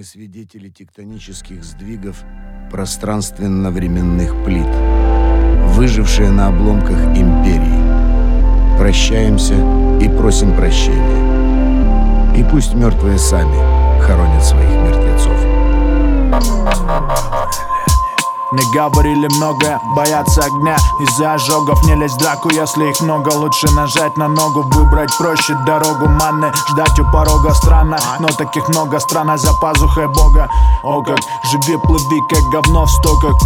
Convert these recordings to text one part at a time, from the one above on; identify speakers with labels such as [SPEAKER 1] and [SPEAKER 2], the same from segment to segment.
[SPEAKER 1] Мы свидетели тектонических сдвигов пространственно-временных плит, выжившие на обломках империи. Прощаемся и просим прощения. И пусть мертвые сами хоронят своих мертвецов.
[SPEAKER 2] Мне говорили много, боятся огня. Из-за ожогов не лезь в драку, если их много. Лучше нажать на ногу, выбрать проще дорогу Манны, ждать у порога странно Но таких много, страна за пазухой Бога. О как, живи, плыви, как говно в стоках.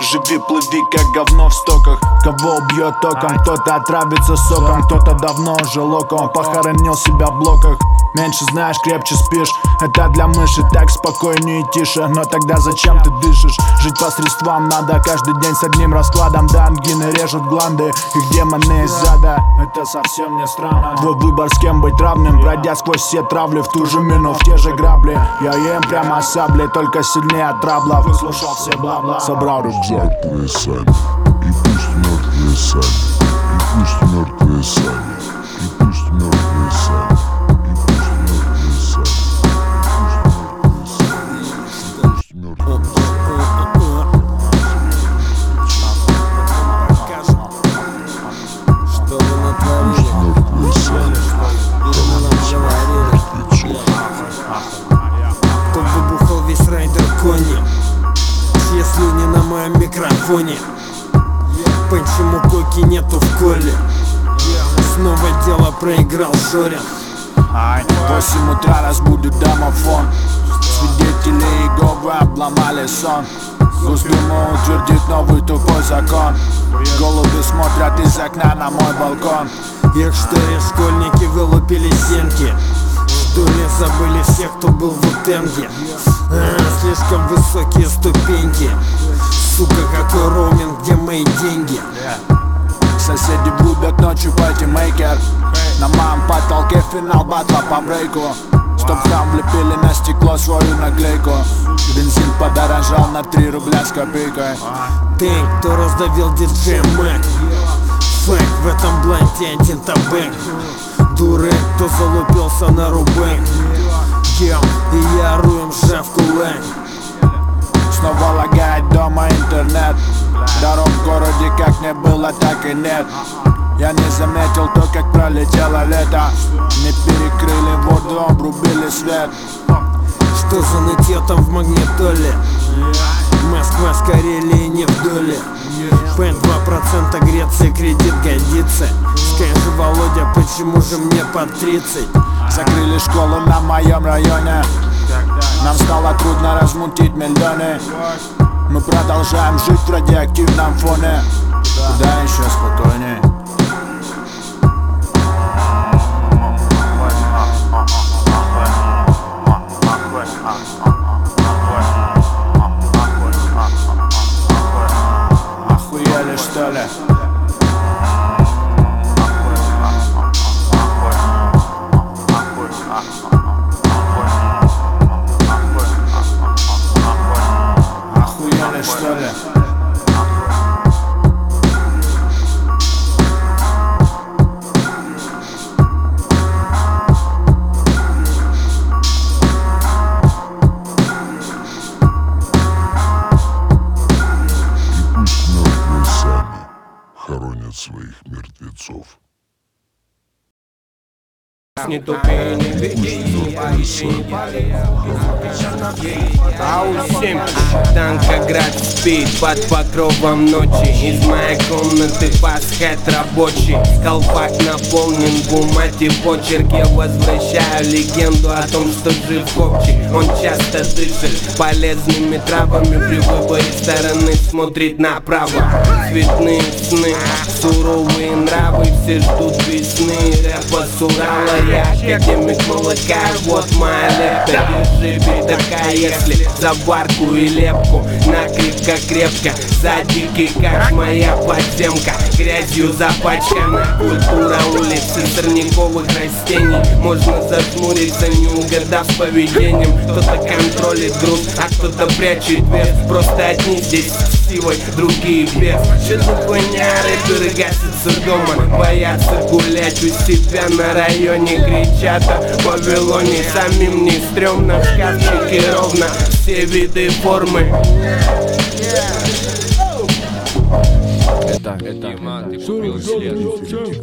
[SPEAKER 2] Живи, плыви, как говно в стоках. Кого убьет током, кто-то отравится соком Кто-то давно уже локом. Похоронил себя в блоках Меньше знаешь, крепче спишь. Это для мыши так спокойнее и тише. Но тогда зачем ты дышишь? Жить по средствам надо Каждый день с одним раскладом. Да ангины режут гланды Их демоны из зада Это совсем не странно. Твой выбор с кем быть равным. Пройдя сквозь все травли В ту же мину, в те же грабли. Я ем прямо саблей Только сильнее от трабла. Выслушал все бла-бла
[SPEAKER 3] Собрал рюкзак И пусть мертвые сами. И пусть мертвые сами
[SPEAKER 4] микрофоне Почему коки нету в коле? Снова дело проиграл Шорин
[SPEAKER 2] Восемь утра разбудит домофон. Свидетели Иеговы обломали сон. Госдума утвердит новый тупой закон. Голуби смотрят из окна на мой балкон.
[SPEAKER 4] Их что ли школьники вылупили стенки. Что ли забыли всех, кто был в утенге. А, Слишком высокие ступеньки Сука, какой роуминг, где мои деньги?
[SPEAKER 2] Соседи врубят ночью патимейкер На моем потолке финал батла по брейку. Чтоб там влепили на стекло свою наклейку. Бензин подорожал на 3 рубля с копейкой.
[SPEAKER 4] Ты, кто раздавил диджей Мэг? Фэк, в этом бланте один табек Дурак, кто залупился на рубек Ем, и я руем жав кулак
[SPEAKER 2] Снова лагает дома интернет. Дорог в городе как не было, так и нет. Я не заметил то, как пролетело лето. Не перекрыли воду, обрубили свет.
[SPEAKER 4] Что за нытье там в магнитоле? Москва с Карелии не в доле Пен 2% Греции кредит годится. Скажи, Володя, почему же мне по 30?
[SPEAKER 2] Закрыли школу на моем районе нам стало трудно размутить миллионы Мы продолжаем жить в радиоактивном фоне. Куда еще спокойнее
[SPEAKER 5] Не тупи, не не поищи, не Ау-7 Танкоград спит под покровом ночи. Из моей комнаты пасхет рабочий. Колпак наполнен бумаги почерк. Я возвращаю легенду о том, что жив копчик. Он часто дышит полезными травами. При выборе стороны смотрит направо. Цветные сны, суровые нравы. Все ждут весны, рэпа с Урала Я академик молока, вот моя лепта Держи бедака, если за барку и лепку. Накрепко крепко, за дикий как моя подземка. Грязью запачкана. Культура улицы сорняковых растений. Можно зажмуриться, не угадав с поведением. Кто-то контролит груз, а кто-то прячет вес. Просто одни здесь красивой, другие без. Все зупыняры перегасятся дома Боятся гулять у себя на районе Кричат о Вавилоне. Самим не стрёмно, в шкафчике ровно. Все виды формы.
[SPEAKER 6] Это, это, Дима,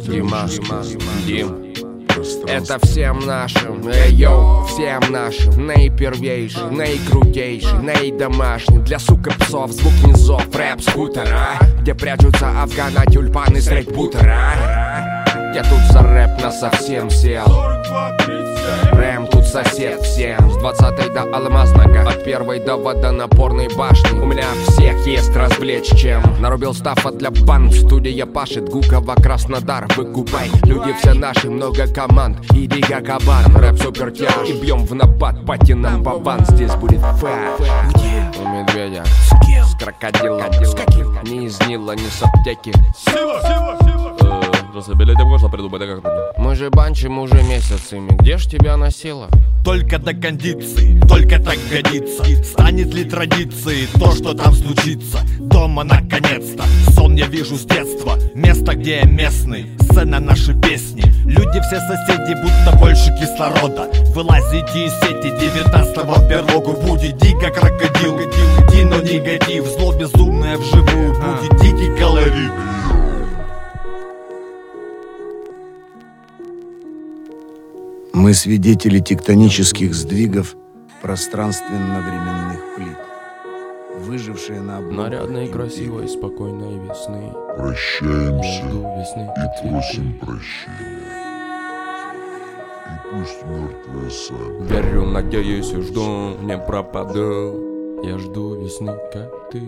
[SPEAKER 6] Дима, Дим. Это всем нашим, эй, йоу, всем нашим. Наипервейший, наикрутейший, наидомашний. Для сука псов звук низов, рэп скутера Где прячутся афгана, тюльпаны, средь бутера. Я тут за рэп на совсем сел тут сосед всем С 20 до алмазного От первой до водонапорной башни. У меня всех есть развлечь чем. Нарубил стафа для банд Студия пашет Гукова, Краснодар. Выкупай, люди все наши Много команд, иди как кабан Рэп супер тяж И бьем в напад, пати нам баван Здесь будет фэш Где? У медведя. С кем? С крокодилом. С каким? Не из Нила, не с аптеки
[SPEAKER 7] Разобелить можно придумать, а как
[SPEAKER 6] Мы же банчим уже месяцами Где ж тебя носило?
[SPEAKER 8] Только до кондиции, только так годится. Станет ли традицией то, что там случится? Дома наконец-то, сон я вижу с детства. Место, где я местный, сцена наши песни. Люди все соседи, будто больше кислорода. Вылазите из сети 19 берлогу Будет дико крокодил, Дино негатив. Зло безумное вживую, будет дикий колорит
[SPEAKER 1] Мы свидетели тектонических сдвигов пространственно-временных плит. Выжившие на обломках
[SPEAKER 7] Нарядной, красивой, спокойной весны
[SPEAKER 3] Прощаемся
[SPEAKER 7] весны
[SPEAKER 3] и просим прощения. И пусть мертвые сами.
[SPEAKER 7] Верю, надеюсь и жду, не пропаду Я жду весны, как ты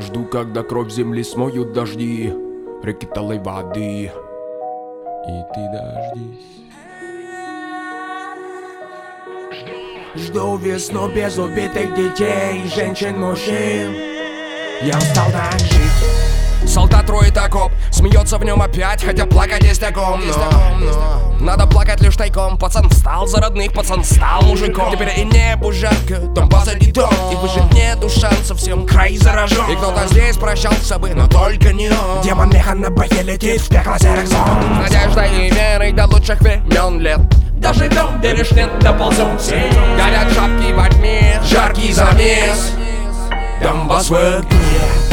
[SPEAKER 7] Жду, когда кровь земли смоют дожди Реки талой воды И ты дождись.
[SPEAKER 9] Жду весну без убитых детей, женщин, мужчин. Я устал так жить.
[SPEAKER 6] Солдат роет окоп, смеется в нем опять, хотя плакать есть о ком, Надо плакать лишь тайком, пацан встал за родных, пацан стал мужиком. Теперь и небу жарко, там позади дом. И выжить нету шансов, всем край заражен. И кто-то здесь прощался бы, но только не он.
[SPEAKER 9] Демон меха на бое летит в пекло серых зон.
[SPEAKER 6] Надежда и верой до лучших времен лет. Где лишь нет доползем все Горят шапки во тьме, жаркий замес. Донбасс в огне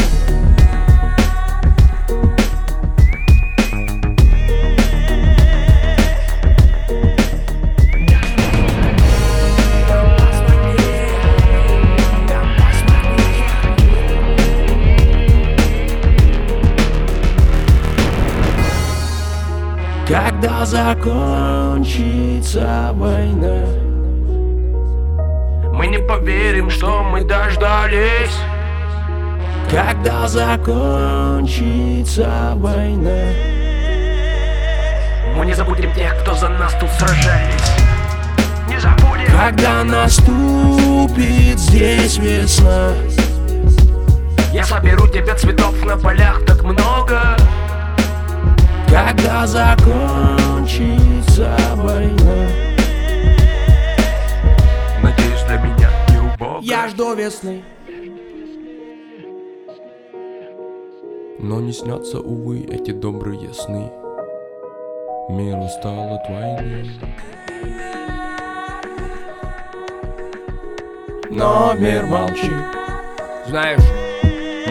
[SPEAKER 9] Когда закончится война.
[SPEAKER 6] Мы не поверим, что мы дождались
[SPEAKER 9] Когда закончится война.
[SPEAKER 6] Мы не забудем тех, кто за нас тут сражались. Не забудем.
[SPEAKER 9] Когда наступит здесь весна.
[SPEAKER 6] Я соберу тебе цветов на полях так много
[SPEAKER 9] Когда закончится война?
[SPEAKER 6] Надеюсь, для меня не убого
[SPEAKER 9] Я жду весны.
[SPEAKER 7] Но не снятся, увы, эти добрые сны. Мир устал от войны
[SPEAKER 9] Но мир молчит.
[SPEAKER 6] Знаешь,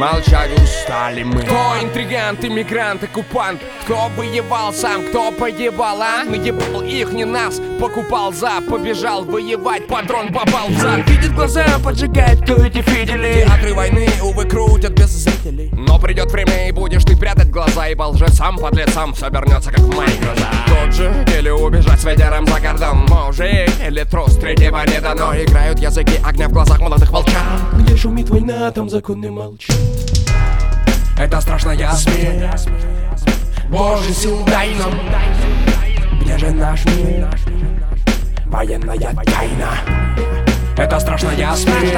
[SPEAKER 6] молчать устали мы. Кто интригант, иммигрант, оккупант? Кто воевал сам, кто погибал, а? Наебал их, не нас, покупал за Побежал воевать, патрон попал в зад. Видит глаза, поджигает, кто эти фидели Театры войны, увы, крутят без зрителей. Но придет время и будешь ты прятать глаза И по лжецам, подлецам все вернется, как в моих глазах Тот же, или убежать с ветером за кордон Мужик, или трус, третьего не дано Играют языки огня в глазах молодых волчат
[SPEAKER 9] Где шумит война, там законы молчат
[SPEAKER 6] Это страшная смерть Боже, сил дай нам.
[SPEAKER 9] Где же наш мир? Военная тайна.
[SPEAKER 6] Это страшная смерть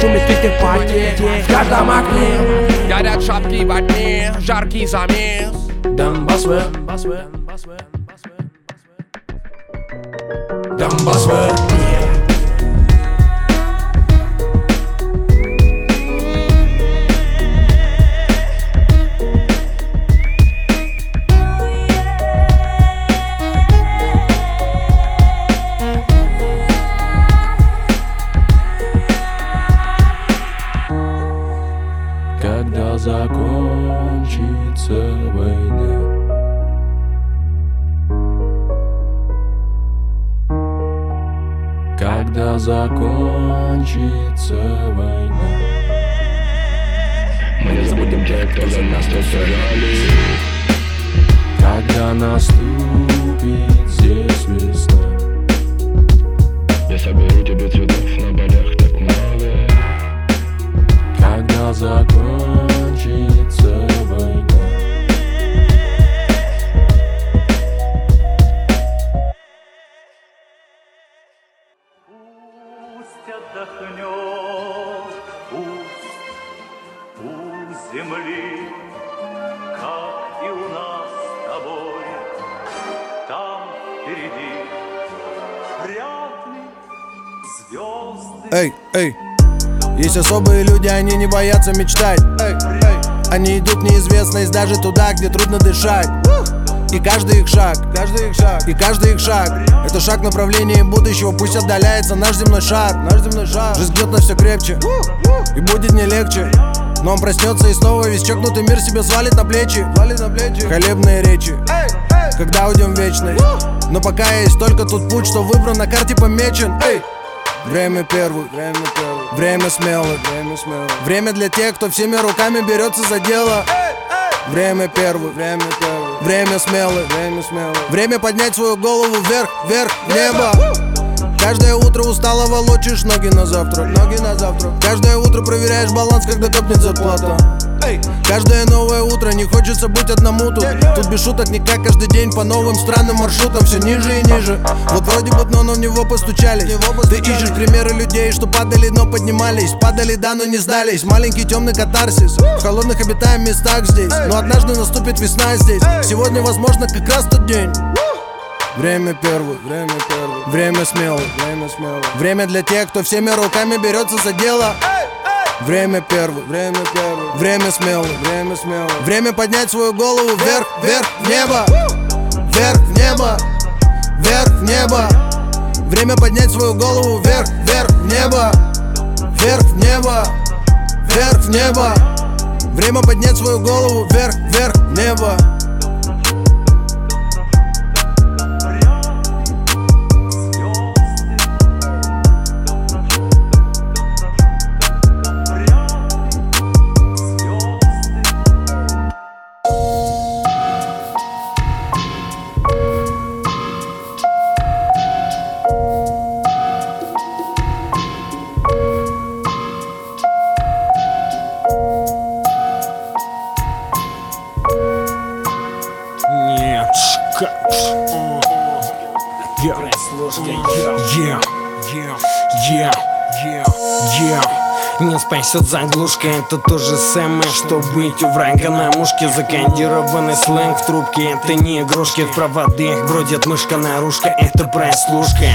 [SPEAKER 9] Шумит твиттер пати в каждом окне
[SPEAKER 6] Горят шапки во тьме, жаркий замес.
[SPEAKER 9] Донбасс Донбасс
[SPEAKER 10] есть особые люди, они не боятся мечтать. Они идут в неизвестность даже туда, где трудно дышать. И каждый их шаг, каждый их шаг, и каждый их шаг. Это шаг в направлении будущего, пусть отдаляется наш земной шар. Наш земной шар. Жизнь гнет нас все крепче, и будет не легче. Но он проснется и снова весь чокнутый мир себе свалит на плечи. Свалит на плечи. Хвалебные речи. Когда уйдем в вечность. Но пока есть только тут путь, что выбран на карте помечен. Эй! Время первых, время первых, время смелых, время смелых. Время для тех, кто всеми руками берется за дело. Время первых, время первых, время смелых, время смелых. Время поднять свою голову вверх, вверх, небо. Каждое утро устало волочишь ноги на завтра, ноги на завтра. Каждое утро проверяешь баланс, когда копнет зарплата. Каждое новое утро не хочется быть одному тут. Тут без шуток никак каждый день по новым странным маршрутам Все ниже и ниже. Вот вроде бы но в него постучались. Ты ищешь примеры людей, что падали, но поднимались. Падали, да, но не сдались. Маленький темный катарсис В холодных обитаем местах здесь. Но однажды наступит весна здесь. Сегодня, возможно, как раз тот день. Время первых, время первых, время смелых, время смелых. Время для тех, кто всеми руками берется за дело. Время первых, время первых, время смелых, время смелых. Время поднять свою голову вверх, вверх, в небо, вверх, в небо, вверх, в небо. Время поднять свою голову вверх, вверх, в небо, вверх, в небо, вверх, в небо. Время поднять свою голову вверх, вверх, в небо.
[SPEAKER 4] Спасет заглушка, это то же самое, что быть у врага на мушке. Закандированный сленг в трубке, это не игрушки В проводах бродит мышка наружка, это прослушка.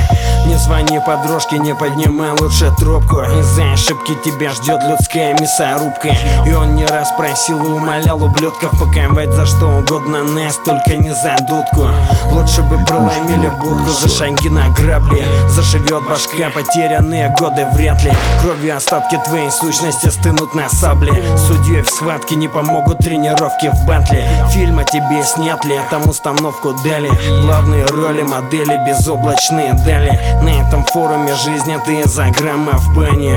[SPEAKER 4] Не звони подружке, не поднимай лучше трубку. Из-за ошибки тебя ждет людская мясорубка. И он не раз просил и умолял ублюдков Паковать за что угодно нас, только не за дудку. Лучше бы проломили будку за шаги на грабли. Зашивет башка, потерянные годы вряд ли. Кровью остатки твоей сущности стынут на сабле. Судьей в схватке не помогут тренировки в батле Фильм о тебе снят ли, там установку дали Главные роли модели безоблачные дали На этом форуме жизни ты за грамма в бане.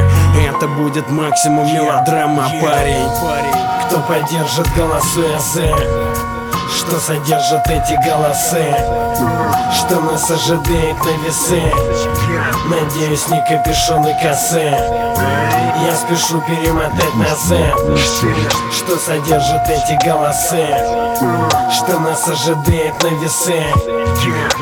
[SPEAKER 4] Это будет максимум мелодрама, парень. Кто поддержит голосуя за что содержат эти голосы? Что нас ожидает на весы? Надеюсь, не капюшон и косы. Я спешу перемотать назад Что содержат эти голосы? Что нас ожидает на весы?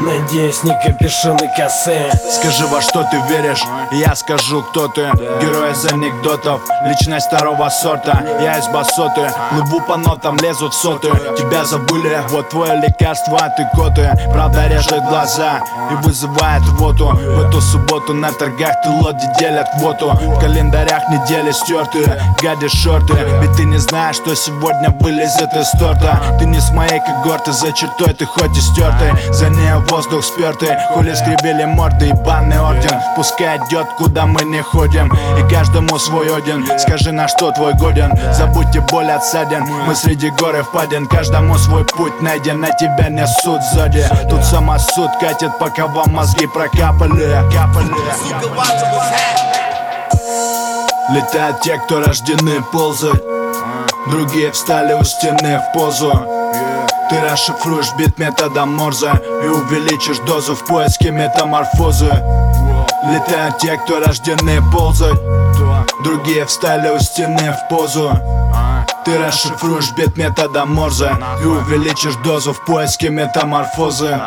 [SPEAKER 4] Надеюсь, не капюшон и косы.
[SPEAKER 11] Скажи, во что ты веришь, я скажу, кто ты. Герой из анекдотов, личность второго сорта. Я из басоты, плыву по нотам, лезу в сотую Тебя забыли, вот твое лекарство, ты коты Правда режет глаза и вызывает рвоту. В эту субботу на торгах ты лоди делят квоту В календарях недели стертые, гадишь шорты. Ведь ты не знаешь, что сегодня вылезет из торта. Ты не с моей когорты, за чертой ты хоть и стертый За ней воздух спертый, хули скребели морды и банный орден. Пускай идет, куда мы не ходим И каждому свой один, скажи на что твой годен? Забудьте боль от ссадин, мы среди гор и впадин Каждому свой
[SPEAKER 2] путь найден, на тебя несут сзади. Тут сама суд катит, пока вам мозги прокапали. Капали. Летают те, кто рождены ползать. Другие встали у стены в позу. Ты расшифруешь бит методом Морзе И увеличишь дозу в поиске метаморфозы. Летают те, кто рождены ползать. Другие встали у стены в позу Ты расшифруешь бит методом Морзе И увеличишь дозу в поиске метаморфозы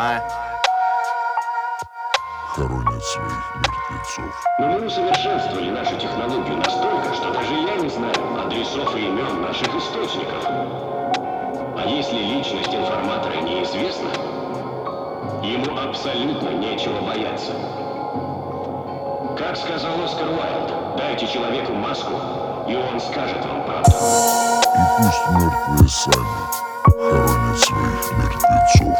[SPEAKER 3] Хоронят своих мертвецов
[SPEAKER 12] Но мы усовершенствовали нашу технологию настолько, что даже я не знаю адресов и имен наших источников. А если личность информатора неизвестна, ему абсолютно нечего бояться. Как сказал Оскар Уайлд, дайте человеку маску, и он скажет вам правду.
[SPEAKER 3] И пусть мертвые сами хоронят своих мертвецов.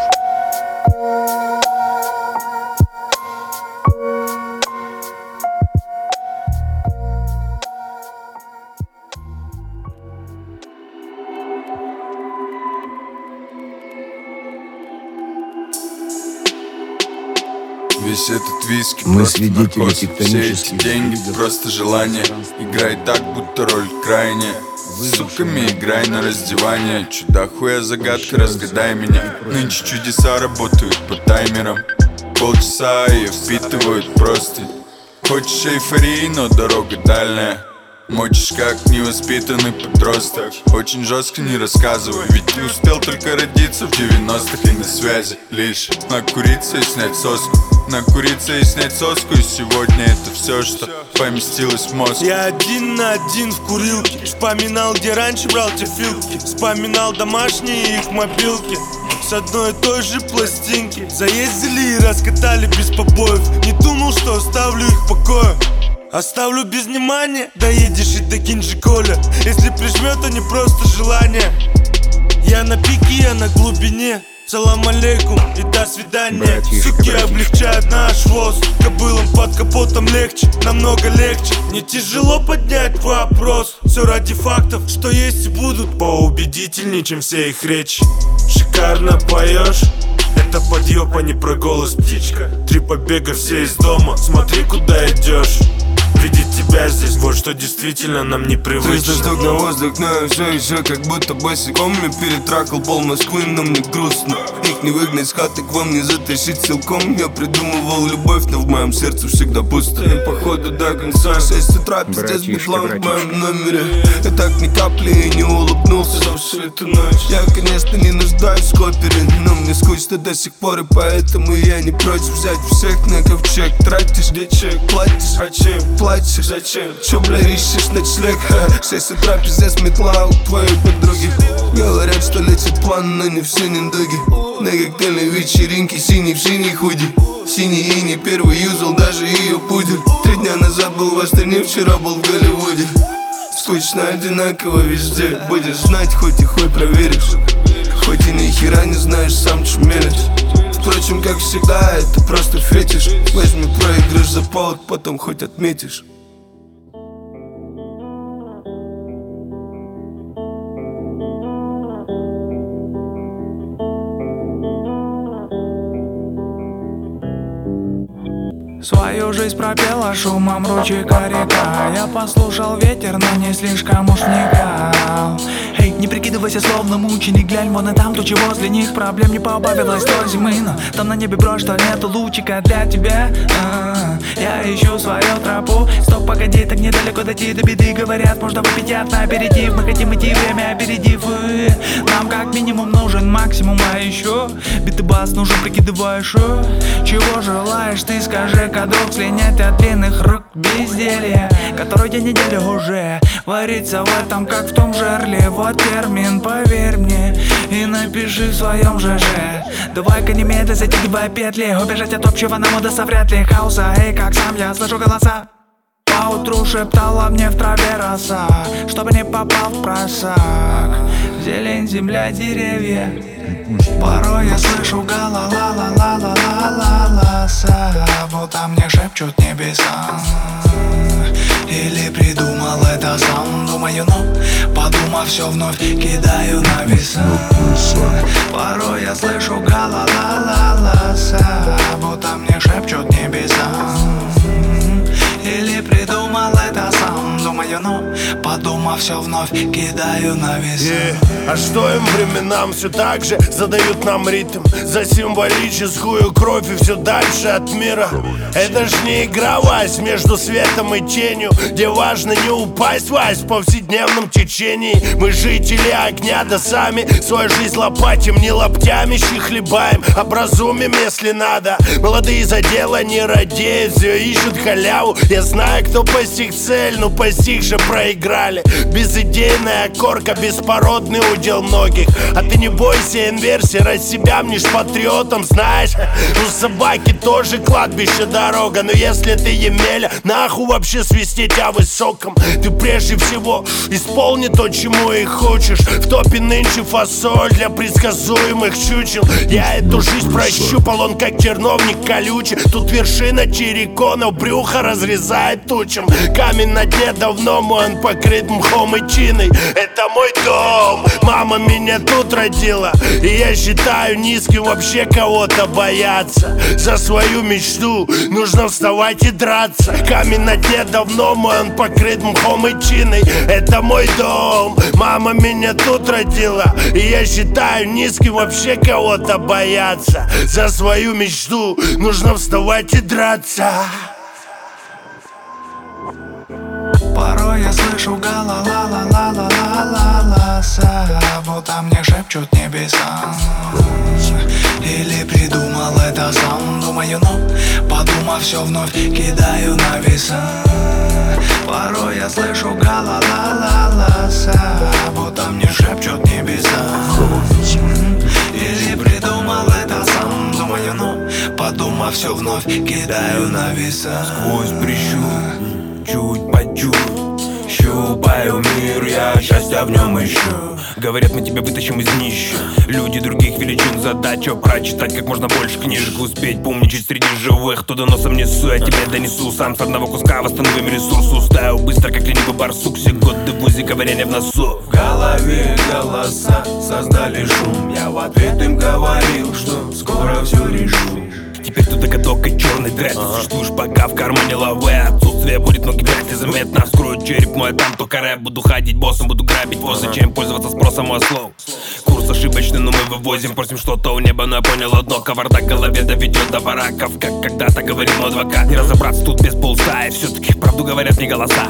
[SPEAKER 13] Весь этот виски
[SPEAKER 1] Мы свидетели
[SPEAKER 13] наркоз. Все
[SPEAKER 1] тектонических
[SPEAKER 13] эти деньги просто желание. Играй так, будто роль крайняя Суками играй на раздевание. Чудо хуя загадка, разгадай меня. Нынче чудеса работают по таймерам. Полчаса и впитывают просто. Хочешь эйфории, но дорога дальняя. Мочишь как невоспитанный подросток. Очень жестко не рассказывай Ведь ты успел только родиться в 90-х и на связи Лишь накуриться и снять соску Накуриться и снять соску. И сегодня это все, что поместилось в мозг.
[SPEAKER 14] Я один на один в курилке Вспоминал, где раньше брал те филки. Вспоминал домашние их мобилки. С одной и той же пластинки. Заездили и раскатали без побоев. Не думал, что оставлю их в покое. Оставлю без внимания. Доедешь и докинь же Коля Если прижмет, то не просто желание. Я на пике, я на глубине Салам алейкум и до свидания.
[SPEAKER 1] Братишка,
[SPEAKER 14] Суки
[SPEAKER 1] братишка.
[SPEAKER 14] облегчают наш воз. Кобылам под капотом легче, намного легче. Не тяжело поднять вопрос. Все ради фактов, что есть и будут. Поубедительнее, чем все их речи. Шикарно поешь. Это подъеб, а не про голос птичка. Три побега, все из дома. Смотри, куда идешь Видеть тебя здесь, вот что действительно нам не привычно
[SPEAKER 15] Воздух на воздух, но все еще как будто босиком. Я перетракал пол Москвы, но мне грустно. Их не выгнать с хаты, к вам не затащить силком Я придумывал любовь, но в моем сердце всегда пусто. И походу до конца. Шесть утра, пиздец, битлам в моем номере. Я так ни капли и не улыбнулся. За всю эту ночь Я, конечно, не нуждаюсь в копере Но мне скучно до сих пор И поэтому я не против взять всех на ковчег. Тратишь, где чек, платишь, а чем платишь, зачем? Чё, бля, ищешь ночлег? Ха, Шесть утра, пиздец, метла у твоей подруги. Говорят, что лечит план, но не все недуги На коктейльной вечеринке синий в синий худи. Синий и не первый юзал, даже ее пудель. Три дня назад был в Астане, вчера был в Голливуде. Скучно одинаково везде. Будешь знать, хоть и хуй проверишь. Хоть и ни хера не знаешь, сам чумелец Впрочем, как всегда, это просто фетиш. Возьми проигрыш за повод, потом хоть отметишь
[SPEAKER 16] Жизнь пропела шумом ручейка река. Я послушал ветер, но не слишком уж вникал Эй, не прикидывайся словно мученик Глянь, вон и там тучи возле них Проблем не побавилось. Той зимы Но там на небе брошь, что нету лучика для тебя. А, Я ищу свою тропу. Стоп, погоди, так недалеко дойти до беды. Говорят, можно выпить на аперитив. Мы хотим идти, время опередив. И нам как минимум нужен максимум. А еще биты бас нужен, прикидываешь? Чего желаешь, ты скажи-ка, друг Слинять от длинных рук безделья Которую неделю уже Варится в этом, как в том жерле Вот термин, поверь мне И напиши в своем ЖЖ Давай-ка немедля затягивай петли. Убежать от общего нам удастся вряд ли Хаоса, эй, как сам я слышу голоса. Поутру шептала мне в траве роса Чтобы не попал в просак. Зелень, земля, деревья Порой я слышу гала ла ла ла ла ла ла ла са Будто мне шепчут небеса Или придумал это сам Думаю, но подумав все вновь кидаю на веса Порой я слышу гала ла ла ла са Будто подумав все вновь кидаю на веса
[SPEAKER 17] Yeah. А что им временам? Все так же задают нам ритм. За символическую кровь и все дальше от мира. Это ж не игра, Вась, между светом и тенью Где важно не упасть, Вась, в повседневном течении. Мы жители огня, да сами свою жизнь лопатим Не лоптями хлебаем, образумим, если надо. Молодые за дело не радеют, все ищут халяву. Я знаю, кто постиг цель, но постиг же проиграли Безидейная корка, беспородный удел многих. А ты не бойся инверсии, раз себя мнешь патриотом Знаешь, у собаки тоже кладбище дорога. Но если ты Емеля, нахуй вообще свистеть о высоком? Ты прежде всего исполни то, чему и хочешь. В топе нынче фасоль для предсказуемых чучел. Я эту жизнь прощупал, он как терновник колючий. Тут вершина череконов, брюхо разрезает тучем Камень на дне давно он покрыт мхом и чиной Это мой дом, мама меня тут родила. И я считаю низким вообще кого-то бояться. За свою мечту нужно вставать и драться. Камень на дне давно мой, он покрыт мхом и чиной Это мой дом, мама меня тут родила. И я считаю низким вообще кого-то бояться. За свою мечту нужно вставать и драться
[SPEAKER 16] Порой я слышу гала ла ла ла ла ла ла ла са Будто мне шепчут небеса Или придумал это сам Думаю, но подумав все вновь кидаю на веса Порой я слышу гала ла ла ла са Будто мне шепчут небеса Или придумал это сам Думаю, но подумав все вновь кидаю на веса
[SPEAKER 7] Сквозь прищур, чуть по чуть Щупаю мир, я счастья в нем ищу. Говорят, мы тебя вытащим из нища Люди других величин задача Прочитать как можно больше книжек. Успеть поумничать среди живых Туда носом несу, я тебе донесу. Сам с одного куска восстановим ресурс. Устаю быстро, как ленивый барсук. Годы в УЗИ ковыряния в носу.
[SPEAKER 18] В голове голоса создали шум. Я в ответ им говорил, что скоро все решу
[SPEAKER 7] Теперь тут догадок и черный дред Существуешь пока в кармане лавы Отсутствие будет ноги вряд ли заметно Вскрою череп мой, там только рэп. Буду ходить боссом, буду грабить вот Зачем пользоваться спросом у ослов? Курс ошибочный, но мы вывозим. Просим что-то у неба, но я понял одно. Кавардак в голове доведет до бараков Как когда-то говорил мой адвокат. Не разобраться тут без полста И все-таки правду говорят не голоса.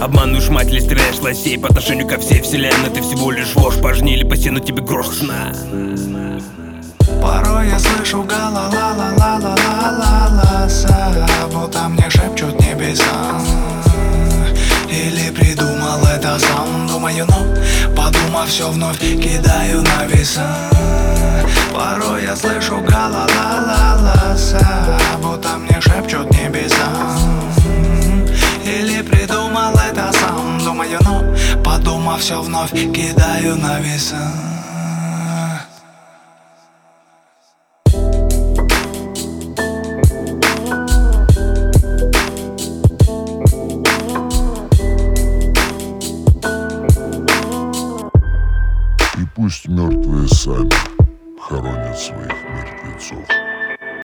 [SPEAKER 7] Обманываешь мать или стреляешь лосей По отношению ко всей вселенной. Ты всего лишь вошь Пожни или по стену тебе грош. Сна
[SPEAKER 16] Порой я слышу га-ла-ла-ла-ла-ла-ла-ла Будто мне шепчут небеса Или придумал это сам Думаю, но подумав все вновь Кидаю на веса Порой я слышу га-ла-ла-ла-ла-са Будто мне шепчут небеса Или придумал это сам Думаю, но подумав все вновь Кидаю на веса